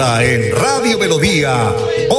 En Radio Melodía.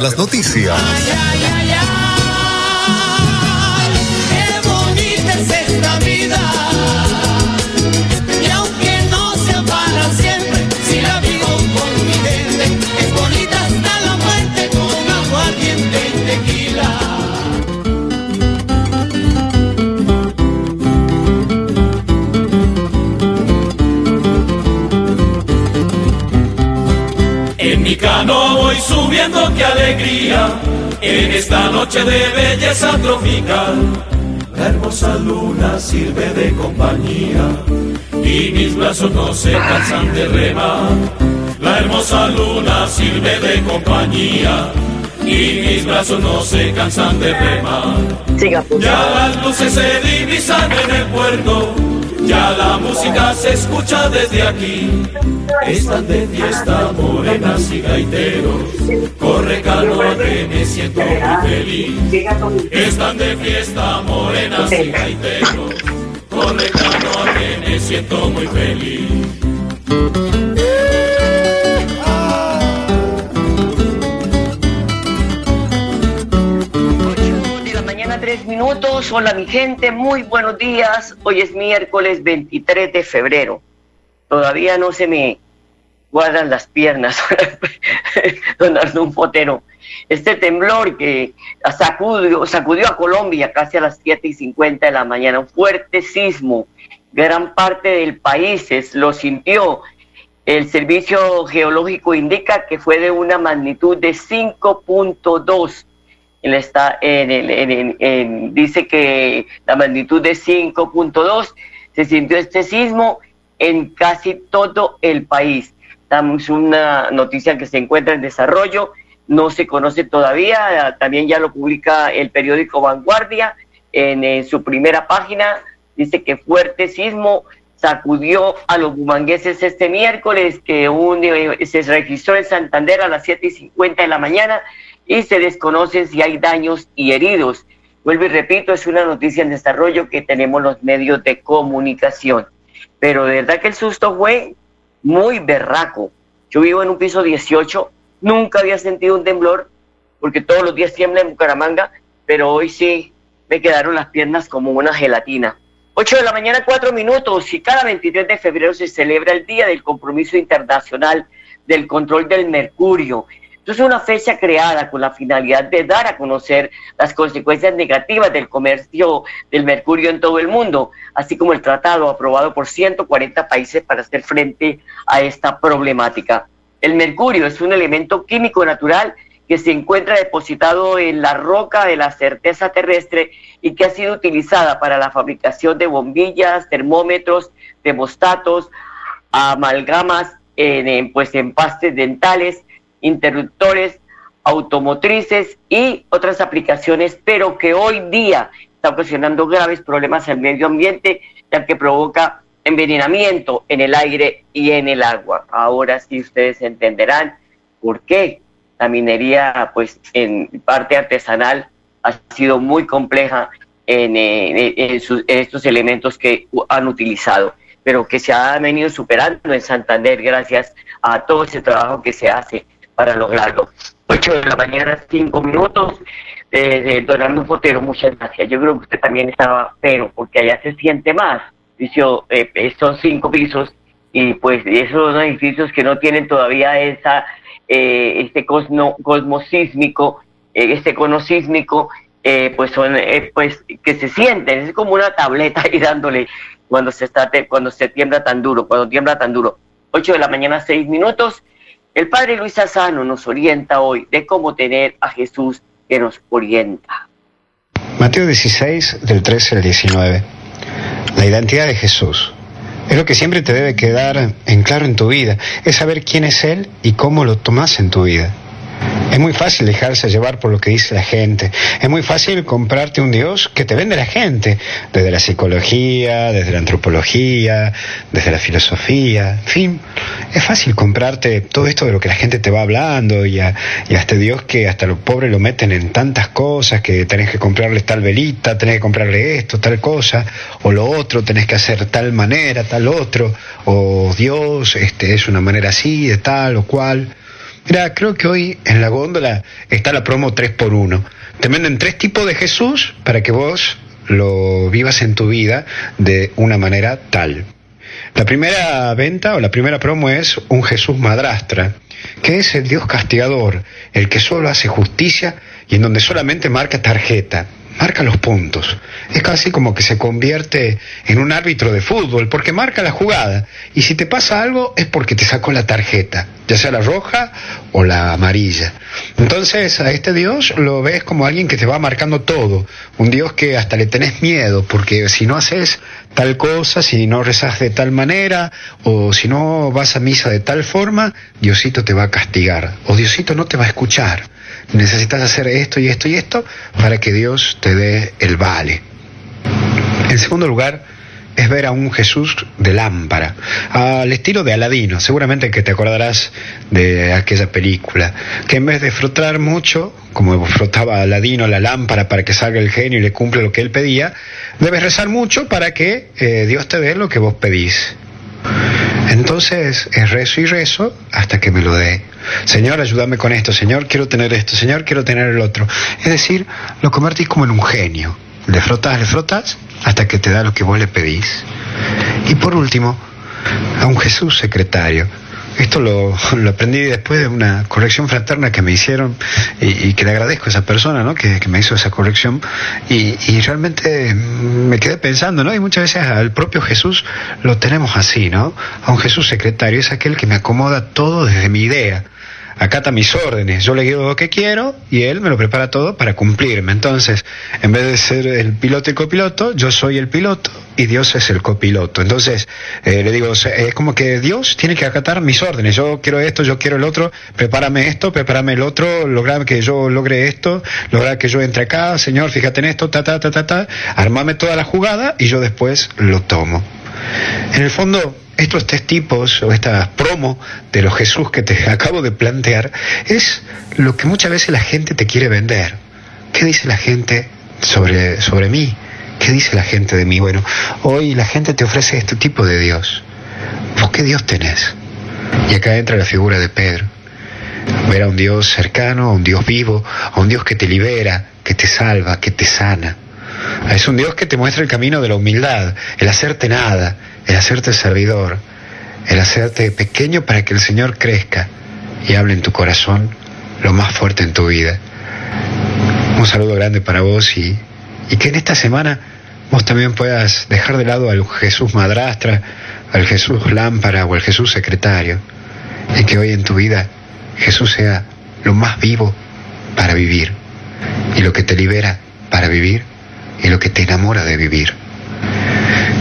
las noticias. no voy subiendo, qué alegría, en esta noche de belleza tropical. La hermosa luna sirve de compañía y mis brazos no se cansan de remar. La hermosa luna sirve de compañía y mis brazos no se cansan de remar. Ya las luces se divisan en el puerto ya la música se escucha desde aquí. Están de fiesta morenas y gaiteros. Corre calor me siento muy feliz. Están de fiesta morenas y gaiteros. Corre calor que me siento muy feliz. Hola mi gente, muy buenos días. Hoy es miércoles 23 de febrero. Todavía no se me guardan las piernas, don un Fotero. Este temblor que sacudió, sacudió a Colombia casi a las 7 y 50 de la mañana, un fuerte sismo. Gran parte del país lo sintió. El servicio geológico indica que fue de una magnitud de 5.2 él está el, dice que la magnitud de 5.2 se sintió este sismo en casi todo el país. Damos una noticia que se encuentra en desarrollo, no se conoce todavía, también ya lo publica el periódico Vanguardia en, su primera página, dice que fuerte sismo sacudió a los bumangueses este miércoles, que un, eh, se registró en Santander a las 7 y 50 de la mañana y se desconoce si hay daños y heridos. Vuelvo y repito, es una noticia en desarrollo que tenemos los medios de comunicación. Pero de verdad que el susto fue muy berraco. Yo vivo en un piso 18, nunca había sentido un temblor, porque todos los días tiembla en Bucaramanga, pero hoy sí me quedaron las piernas como una gelatina. 8 de la mañana, 4 minutos, y cada 23 de febrero se celebra el Día del Compromiso Internacional del Control del Mercurio. Entonces, una fecha creada con la finalidad de dar a conocer las consecuencias negativas del comercio del mercurio en todo el mundo, así como el tratado aprobado por 140 países para hacer frente a esta problemática. El mercurio es un elemento químico natural que se encuentra depositado en la roca de la certeza terrestre y que ha sido utilizada para la fabricación de bombillas, termómetros, termostatos, amalgamas, en, pues empastes dentales, interruptores, automotrices y otras aplicaciones, pero que hoy día está ocasionando graves problemas al medio ambiente, ya que provoca envenenamiento en el aire y en el agua. Ahora sí ustedes entenderán por qué la minería, pues en parte artesanal, ha sido muy compleja en, estos elementos que han utilizado, pero que se ha venido superando en Santander gracias a todo ese trabajo que se hace para lograrlo. 8 de la mañana, 5 minutos. Eh, don Fotero, muchas gracias. Yo creo que usted también estaba, pero porque allá se siente más. Dice, eh, son cinco pisos y pues esos edificios que no tienen todavía esa eh, este cosmo, sísmico, eh, este cono sísmico, eh, pues son pues que se sienten, es como una tableta ahí dándole cuando se está cuando se tiembla tan duro, cuando tiembla tan duro. 8 de la mañana, 6 minutos. El padre Luis Asano nos orienta hoy de cómo tener a Jesús que nos orienta. Mateo 16, del 13 al 19. La identidad de Jesús. Es lo que siempre te debe quedar en claro en tu vida, es saber quién es Él y cómo lo tomas en tu vida. Es muy fácil dejarse llevar por lo que dice la gente. Es muy fácil comprarte un Dios que te vende la gente, desde la psicología, desde la antropología, desde la filosofía, en fin. Es fácil comprarte todo esto de lo que la gente te va hablando y a, este Dios que hasta los pobres lo meten en tantas cosas, que tenés que comprarle tal velita, tenés que comprarle esto, tal cosa, o lo otro, tenés que hacer tal manera, tal otro, o Dios este, es una manera así, de tal o cual. Mira, creo que hoy en la góndola está la promo 3x1. Te venden tres tipos de Jesús para que vos lo vivas en tu vida de una manera tal. La primera venta o la primera promo es un Jesús madrastra, que es el Dios castigador, el que solo hace justicia y en donde solamente marca tarjeta marca los puntos. Es casi como que se convierte en un árbitro de fútbol, porque marca la jugada. Y si te pasa algo es porque te sacó la tarjeta, ya sea la roja o la amarilla. Entonces a este Dios lo ves como alguien que te va marcando todo. Un Dios que hasta le tenés miedo, porque si no haces tal cosa, si no rezas de tal manera, o si no vas a misa de tal forma, Diosito te va a castigar, o Diosito no te va a escuchar necesitas hacer esto y esto y esto para que Dios te dé el vale. En segundo lugar, es ver a un Jesús de lámpara, al estilo de Aladino, seguramente que te acordarás de aquella película, que en vez de frotar mucho, como frotaba Aladino la lámpara para que salga el genio y le cumpla lo que él pedía, debes rezar mucho para que eh, Dios te dé lo que vos pedís. Entonces es rezo y rezo hasta que me lo dé. Señor, ayúdame con esto. Señor, quiero tener esto. Señor, quiero tener el otro. Es decir, lo convertís como en un genio. Le frotas, le frotas hasta que te da lo que vos le pedís. Y por último, a un Jesús secretario esto lo, aprendí después de una corrección fraterna que me hicieron y, que le agradezco a esa persona ¿no? que, me hizo esa corrección y, y, realmente me quedé pensando, ¿no? Y muchas veces al propio Jesús lo tenemos así, ¿no? A un Jesús secretario, es aquel que me acomoda todo desde mi idea acata mis órdenes, yo le digo lo que quiero y él me lo prepara todo para cumplirme. Entonces, en vez de ser el piloto y copiloto, yo soy el piloto y Dios es el copiloto. Entonces, eh, le digo, es como que Dios tiene que acatar mis órdenes. Yo quiero esto, yo quiero el otro, prepárame esto, prepárame el otro, lograr que yo logre esto, lograr que yo entre acá, Señor, fíjate en esto, ta, ta, ta, ta, ta, armame toda la jugada y yo después lo tomo. En el fondo, estos tres tipos o esta promo de los Jesús que te acabo de plantear es lo que muchas veces la gente te quiere vender. ¿Qué dice la gente sobre, sobre mí? ¿Qué dice la gente de mí? Bueno, hoy la gente te ofrece este tipo de Dios. ¿Vos qué Dios tenés? Y acá entra la figura de Pedro. Ver a un Dios cercano, a un Dios vivo, a un Dios que te libera, que te salva, que te sana. Es un Dios que te muestra el camino de la humildad, el hacerte nada, el hacerte servidor, el hacerte pequeño para que el Señor crezca y hable en tu corazón lo más fuerte en tu vida. Un saludo grande para vos y, y que en esta semana vos también puedas dejar de lado al Jesús madrastra, al Jesús lámpara o al Jesús secretario, y que hoy en tu vida Jesús sea lo más vivo para vivir y lo que te libera para vivir y lo que te enamora de vivir.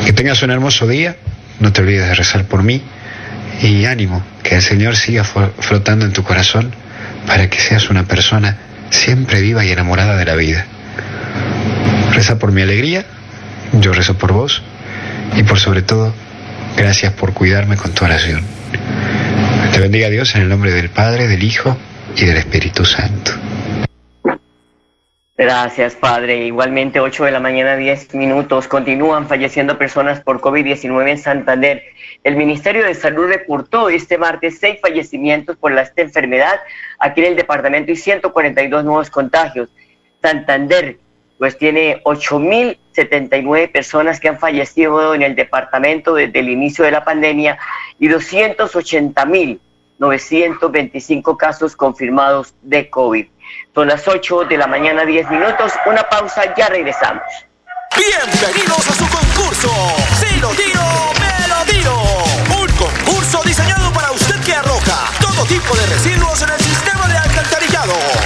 Que tengas un hermoso día, no te olvides de rezar por mí y ánimo, que el Señor siga flotando en tu corazón para que seas una persona siempre viva y enamorada de la vida. Reza por mi alegría, yo rezo por vos y por sobre todo, gracias por cuidarme con tu oración. Te bendiga Dios en el nombre del Padre, del Hijo y del Espíritu Santo. Gracias, Padre. Igualmente, 8 de la mañana, 10 minutos. Continúan falleciendo personas por COVID-19 en Santander. El Ministerio de Salud reportó este martes seis fallecimientos por esta enfermedad aquí en el departamento y 142 nuevos contagios. Santander, pues tiene 8.079 personas que han fallecido en el departamento desde el inicio de la pandemia y 280.925 casos confirmados de COVID. Son las 8 de la mañana, 10 minutos. Una pausa, ya regresamos. Bienvenidos a su concurso. Si lo tiro, me lo tiro.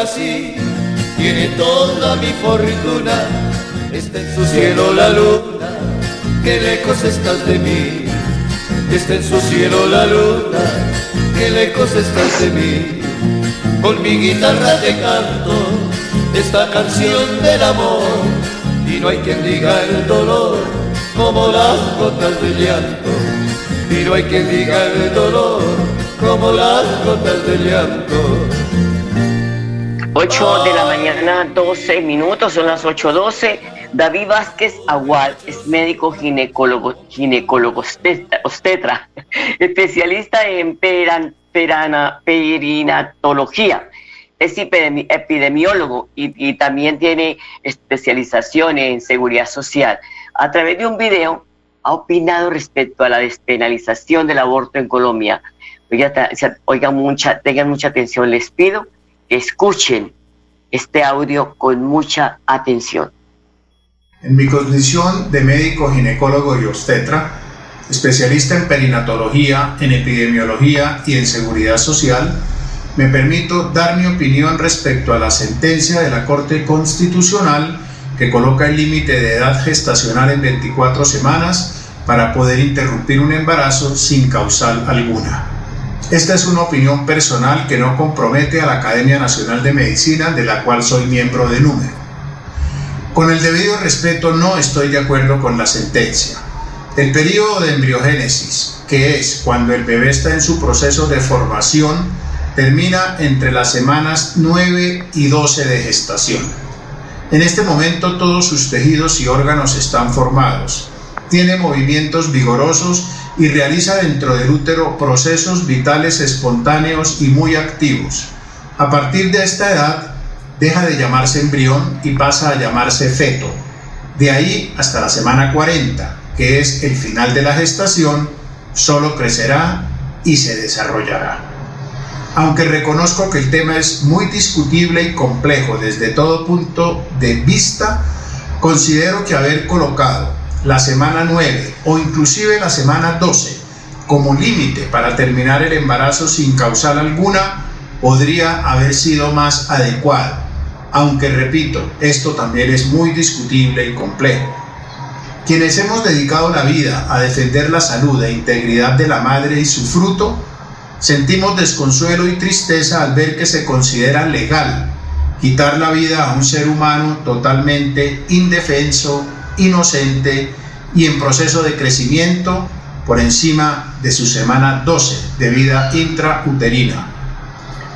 Nací tiene toda mi fortuna. Está en su cielo la luna, que lejos estás de mí. Está en su cielo la luna, que lejos estás de mí. Con mi guitarra te canto esta canción del amor y no hay quien diga el dolor como las gotas de llanto. Y no hay quien diga el dolor como las gotas de llanto. 8 de la mañana, 12 minutos, son las 8.12. David Vázquez Agual es médico ginecólogo, ginecólogo obstetra, especialista en perana, perinatología. Es epidemiólogo y, también tiene especialización en seguridad social. A través de un video ha opinado respecto a la despenalización del aborto en Colombia oigan mucha, tengan mucha atención, les pido escuchen este audio con mucha atención. En mi condición de médico ginecólogo y obstetra, especialista en perinatología, en epidemiología y en seguridad social, me permito dar mi opinión respecto a la sentencia de la Corte Constitucional que coloca el límite de edad gestacional en 24 semanas para poder interrumpir un embarazo sin causal alguna. Esta es una opinión personal que no compromete a la Academia Nacional de Medicina, de la cual soy miembro de número. Con el debido respeto no estoy de acuerdo con la sentencia. El periodo de embriogénesis, que es cuando el bebé está en su proceso de formación, termina entre las semanas 9 y 12 de gestación. En este momento todos sus tejidos y órganos están formados. Tiene movimientos vigorosos y realiza dentro del útero procesos vitales espontáneos y muy activos. A partir de esta edad, deja de llamarse embrión y pasa a llamarse feto. De ahí hasta la semana 40, que es el final de la gestación, solo crecerá y se desarrollará. Aunque reconozco que el tema es muy discutible y complejo desde todo punto de vista, considero que haber colocado la semana 9 o inclusive la semana 12 como límite para terminar el embarazo sin causal alguna podría haber sido más adecuado, aunque repito, esto también es muy discutible y complejo. Quienes hemos dedicado la vida a defender la salud e integridad de la madre y su fruto, sentimos desconsuelo y tristeza al ver que se considera legal quitar la vida a un ser humano totalmente indefenso inocente y en proceso de crecimiento por encima de su semana 12 de vida intrauterina.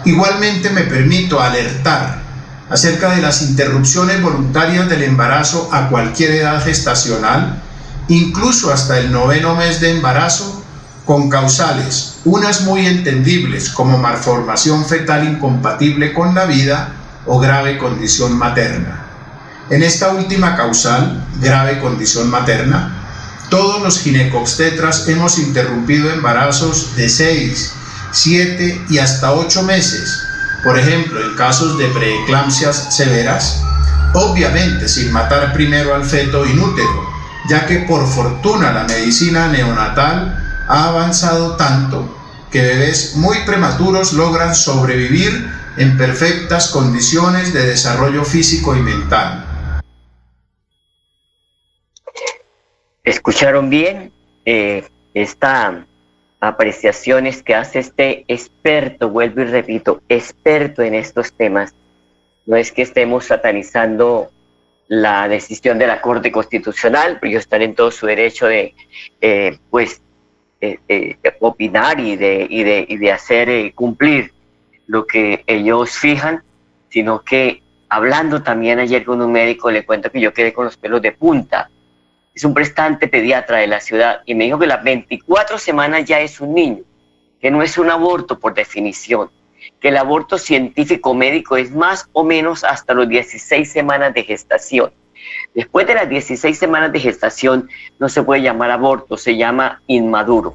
Igualmente me permito alertar acerca de las interrupciones voluntarias del embarazo a cualquier edad gestacional, incluso hasta el noveno mes de embarazo, con causales, unas muy entendibles como malformación fetal incompatible con la vida o grave condición materna. En esta última causal, grave condición materna, todos los ginecobstetras hemos interrumpido embarazos de 6, 7 y hasta 8 meses, por ejemplo, en casos de preeclampsias severas, obviamente sin matar primero al feto inútero, ya que por fortuna la medicina neonatal ha avanzado tanto que bebés muy prematuros logran sobrevivir en perfectas condiciones de desarrollo físico y mental. Escucharon bien eh, estas apreciaciones que hace este experto, vuelvo y repito, experto en estos temas. No es que estemos satanizando la decisión de la Corte Constitucional, ellos están en todo su derecho de, eh, pues, eh, opinar y de, y de, y de hacer cumplir lo que ellos fijan, sino que hablando también ayer con un médico, le cuento que yo quedé con los pelos de punta es un prestante pediatra de la ciudad y me dijo que las 24 semanas ya es un niño, que no es un aborto por definición. que el aborto científico médico es más o menos hasta los 16 semanas de gestación. Después de las 16 semanas de gestación no se puede llamar aborto, se llama inmaduro.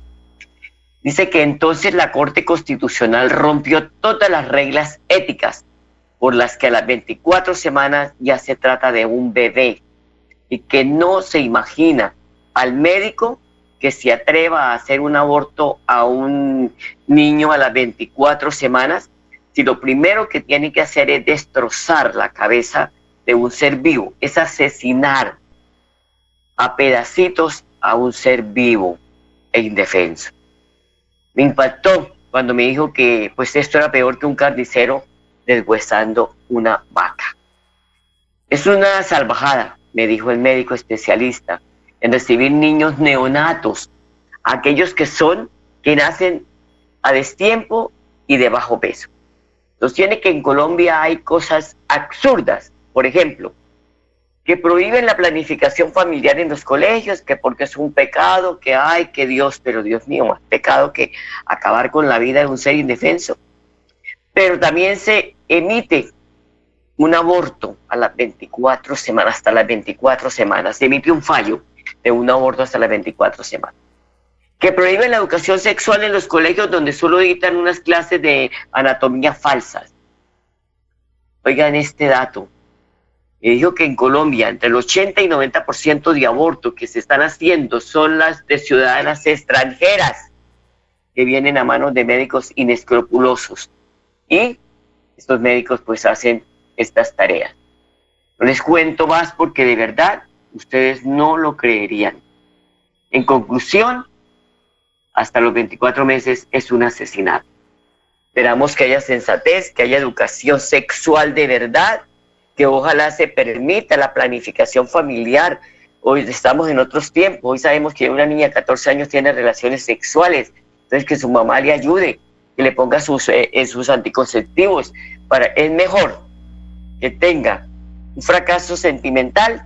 Dice que entonces la Corte Constitucional rompió todas las reglas éticas por las que a las 24 semanas ya se trata de un bebé y que no se imagina al médico que se atreva a hacer un aborto a un niño a las 24 semanas si lo primero que tiene que hacer es destrozar la cabeza de un ser vivo, es asesinar a pedacitos a un ser vivo e indefenso. Me impactó cuando me dijo que pues esto era peor que un carnicero deshuesando una vaca. Es una salvajada, me dijo el médico especialista, en recibir niños neonatos, aquellos que son, que nacen a destiempo y de bajo peso. Entonces tiene que en Colombia hay cosas absurdas, por ejemplo, que prohíben la planificación familiar en los colegios, que porque es un pecado, que hay, que Dios, pero Dios mío, más pecado que acabar con la vida de un ser indefenso. Pero también se emite un aborto a las 24 semanas, hasta las 24 semanas, se emite un fallo de un aborto hasta las 24 semanas. Que prohíben la educación sexual en los colegios donde solo editan unas clases de anatomía falsas. Oigan este dato, me dijo que en Colombia entre el 80 y 90% de abortos que se están haciendo son las de ciudadanas extranjeras que vienen a manos de médicos inescrupulosos. Y estos médicos pues hacen estas tareas. No les cuento más porque de verdad ustedes no lo creerían. En conclusión, hasta los 24 meses es un asesinato. Esperamos que haya sensatez, que haya educación sexual de verdad que ojalá se permita la planificación familiar. Hoy estamos en otros tiempos, hoy sabemos que una niña de 14 años tiene relaciones sexuales, entonces que su mamá le ayude, que le ponga sus, eh, sus anticonceptivos. Para, es mejor que tenga un fracaso sentimental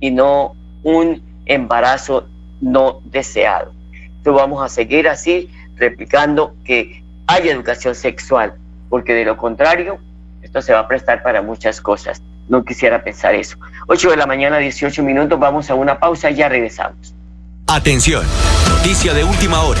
y no un embarazo no deseado. Entonces vamos a seguir así, replicando que haya educación sexual, porque de lo contrario esto se va a prestar para muchas cosas. No quisiera pensar eso. 8 de la mañana, 18 minutos, vamos a una pausa y ya regresamos. Atención, noticia de última hora.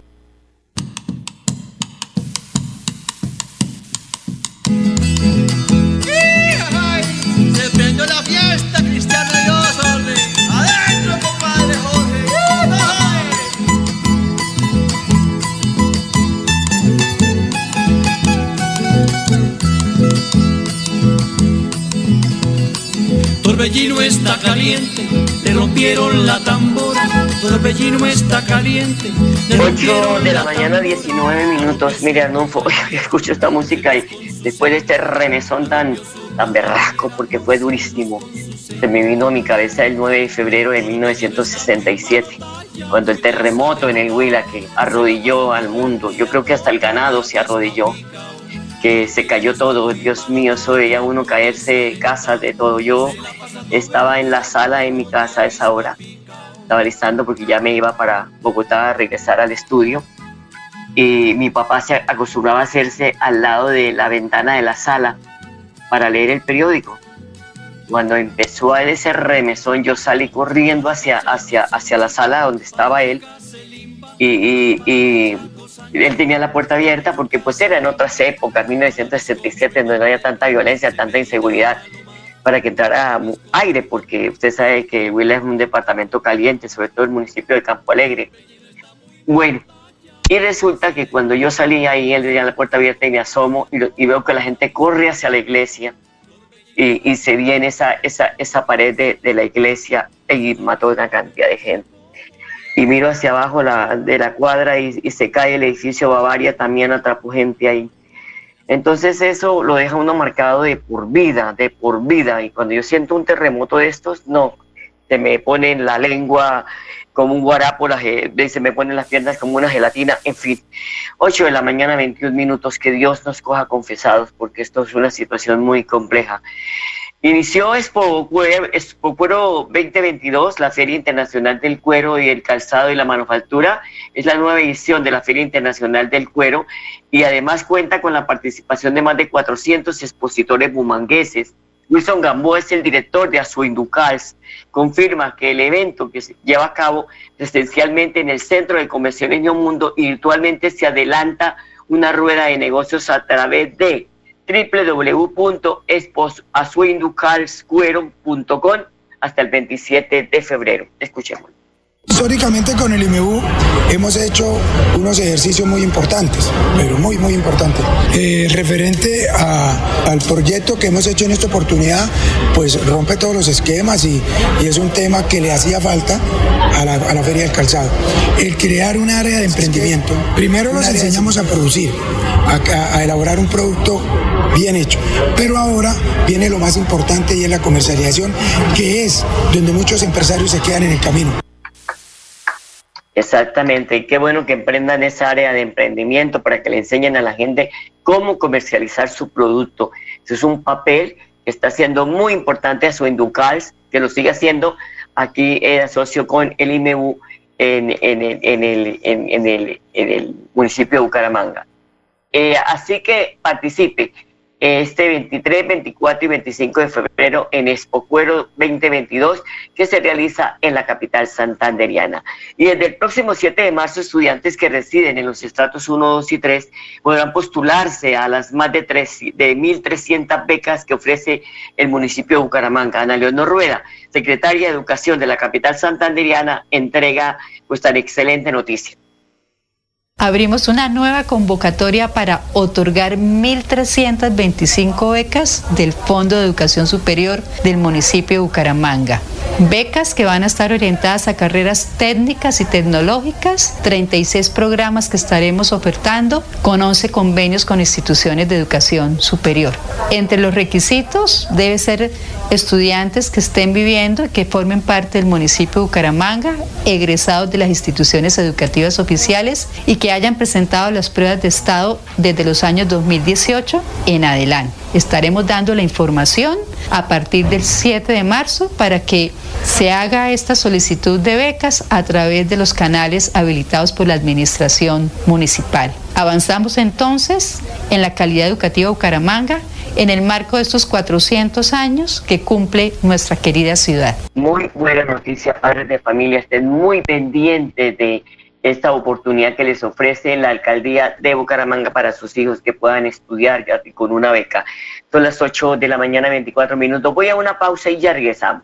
Torbellino está caliente, le rompieron la tambora. Torbellino está caliente. 8 de la mañana, 19 minutos. Mire, Arnulfo, escucho esta música y después de este remesón tan, tan berrasco, porque fue durísimo, se me vino a mi cabeza el 9 de febrero de 1967, cuando el terremoto en el Huila que arrodilló al mundo. Yo creo que hasta el ganado se arrodilló que se cayó todo, Dios mío, eso veía uno caerse casas de todo. Yo estaba en la sala de mi casa a esa hora, estaba listando porque ya me iba para Bogotá a regresar al estudio y mi papá se acostumbraba a hacerse al lado de la ventana de la sala para leer el periódico. Cuando empezó a ese remesón, yo salí corriendo hacia, hacia, hacia la sala donde estaba él y él tenía la puerta abierta porque pues era en otras épocas, 1977, donde no había tanta violencia, tanta inseguridad, para que entrara aire, porque usted sabe que Huila es un departamento caliente, sobre todo el municipio de Campo Alegre. Bueno, y resulta que cuando yo salí ahí, él tenía la puerta abierta y me asomo y, veo que la gente corre hacia la iglesia y, se viene esa, esa, esa pared de, de la iglesia y mató una cantidad de gente y miro hacia abajo la, de la cuadra y, se cae el edificio Bavaria, también atrapó gente ahí. Entonces eso lo deja uno marcado de por vida, de por vida. Y cuando yo siento un terremoto de estos, no, se me pone en la lengua como un guarapo, la, se me ponen las piernas como una gelatina, en fin. 8 de la mañana, 21 minutos, que Dios nos coja confesados, porque esto es una situación muy compleja. Inició Expo, Cuero 2022, la Feria Internacional del Cuero y el Calzado y la Manufactura. Es la nueva edición de la Feria Internacional del Cuero y además cuenta con la participación de más de 400 expositores bumangueses. Wilson Gamboa es el director de Azuinducals. Confirma que el evento que se lleva a cabo presencialmente en el Centro de Comercio Niño Mundo y virtualmente se adelanta una rueda de negocios a través de www.esposasuinducalscuero.com hasta el 27 de febrero. Escuchemos. Históricamente con el IMU hemos hecho unos ejercicios muy importantes, pero muy, muy importantes. Eh, referente al proyecto que hemos hecho en esta oportunidad, pues rompe todos los esquemas y, es un tema que le hacía falta a la, a la, Feria del Calzado. El crear un área de emprendimiento. Primero nos enseñamos a producir, a, a elaborar un producto bien hecho, pero ahora viene lo más importante y es la comercialización, que es donde muchos empresarios se quedan en el camino. Exactamente, y qué bueno que emprendan esa área de emprendimiento para que le enseñen a la gente cómo comercializar su producto. Eso es un papel que está siendo muy importante a su Inducals, que lo sigue haciendo. Aquí eh, asocio con el IMU en, el municipio de Bucaramanga. Eh, así que participe este 23, 24 y 25 de febrero en Expo Cuero 2022 que se realiza en la capital santanderiana. Y desde el próximo 7 de marzo, estudiantes que residen en los estratos 1, 2 y 3 podrán postularse a las más de, 3, de 1.300 becas que ofrece el municipio de Bucaramanga. Ana Leonor Rueda, secretaria de Educación de la capital santanderiana, entrega pues tan excelente noticia abrimos una nueva convocatoria para otorgar 1.325 becas del Fondo de Educación Superior del municipio de Bucaramanga. Becas que van a estar orientadas a carreras técnicas y tecnológicas, 36 programas que estaremos ofertando con 11 convenios con instituciones de educación superior. Entre los requisitos debe ser estudiantes que estén viviendo y que formen parte del municipio de Bucaramanga, egresados de las instituciones educativas oficiales y que hayan presentado las pruebas de estado desde los años 2018 en adelante. Estaremos dando la información a partir del 7 de marzo para que se haga esta solicitud de becas a través de los canales habilitados por la Administración Municipal. Avanzamos entonces en la calidad educativa Bucaramanga en el marco de estos 400 años que cumple nuestra querida ciudad. Muy buena noticia, padres de familia, estén muy pendientes de esta oportunidad que les ofrece la alcaldía de Bucaramanga para sus hijos que puedan estudiar con una beca. Son las 8 de la mañana, 24 minutos. Voy a una pausa y ya regresamos.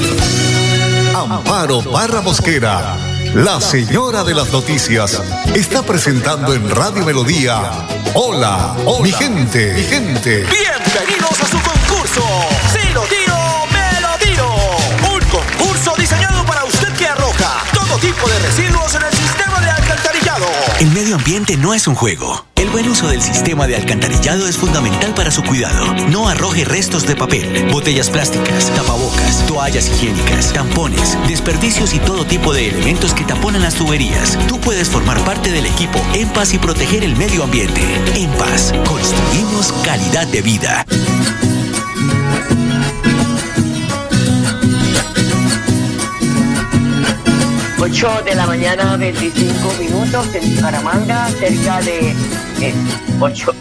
Amparo Barra Mosquera, la señora de las noticias, está presentando en Radio Melodía. Hola, mi gente, mi gente. Bienvenidos a su concurso. Si lo tiro, El medio ambiente no es un juego buen uso del sistema de alcantarillado es fundamental para su cuidado. No arroje restos de papel, botellas plásticas, tapabocas, toallas higiénicas, tampones, desperdicios y todo tipo de elementos que taponan las tuberías. Tú puedes formar parte del equipo En Paz y proteger el medio ambiente. En Paz, construimos calidad de vida. 8 de la mañana, 25 minutos en Bucaramanga, cerca de 8.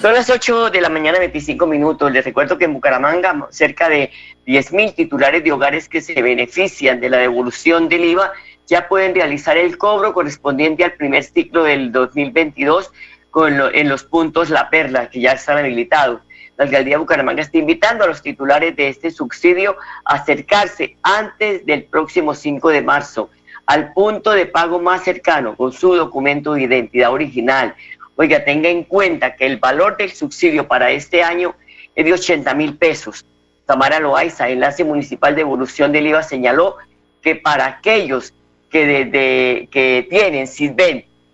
Son las 8 de la mañana, 25 minutos. Les recuerdo que en Bucaramanga cerca de 10.000 titulares de hogares que se benefician de la devolución del IVA ya pueden realizar el cobro correspondiente al primer ciclo del 2022 con en los puntos La Perla, que ya están habilitados la alcaldía de Bucaramanga está invitando a los titulares de este subsidio a acercarse antes del próximo 5 de marzo al punto de pago más cercano con su documento de identidad original. Oiga, tenga en cuenta que el valor del subsidio para este año es de 80 mil pesos. Tamara Loaiza, enlace municipal de evolución del IVA, señaló que para aquellos que, de, que tienen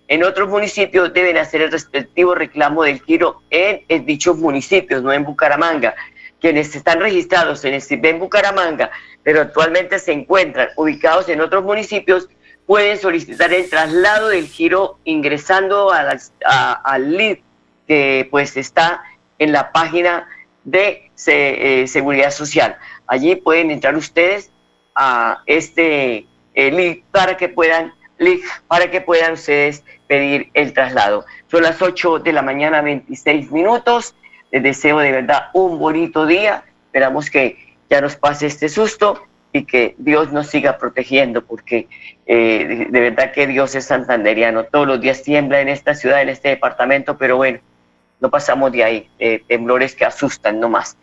en otros municipios deben hacer el respectivo reclamo del giro en, dichos municipios, no en Bucaramanga. Quienes están registrados en el SISBEN Bucaramanga, pero actualmente se encuentran ubicados en otros municipios, pueden solicitar el traslado del giro ingresando al link que pues está en la página de eh, Seguridad Social. Allí pueden entrar ustedes a este eh, link para que puedan link para que puedan ustedes pedir el traslado. Son las 8 de la mañana, 26 minutos. Les deseo de verdad un bonito día. Esperamos que ya nos pase este susto y que Dios nos siga protegiendo, porque eh, de, verdad que Dios es santanderiano. Todos los días tiembla en esta ciudad, en este departamento, pero bueno, no pasamos de ahí, temblores que asustan no más.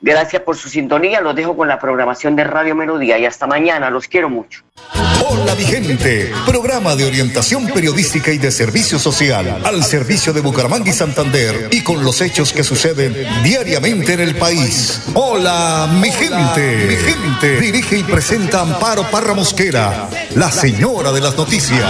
Gracias por su sintonía, los dejo con la programación de Radio Melodía y hasta mañana, los quiero mucho. Hola Vigente, programa de orientación periodística y de servicio social al servicio de Bucaramanga y Santander y con los hechos que suceden diariamente en el país. Hola mi gente, mi gente, dirige y presenta Amparo Parra Mosquera, la señora de las noticias.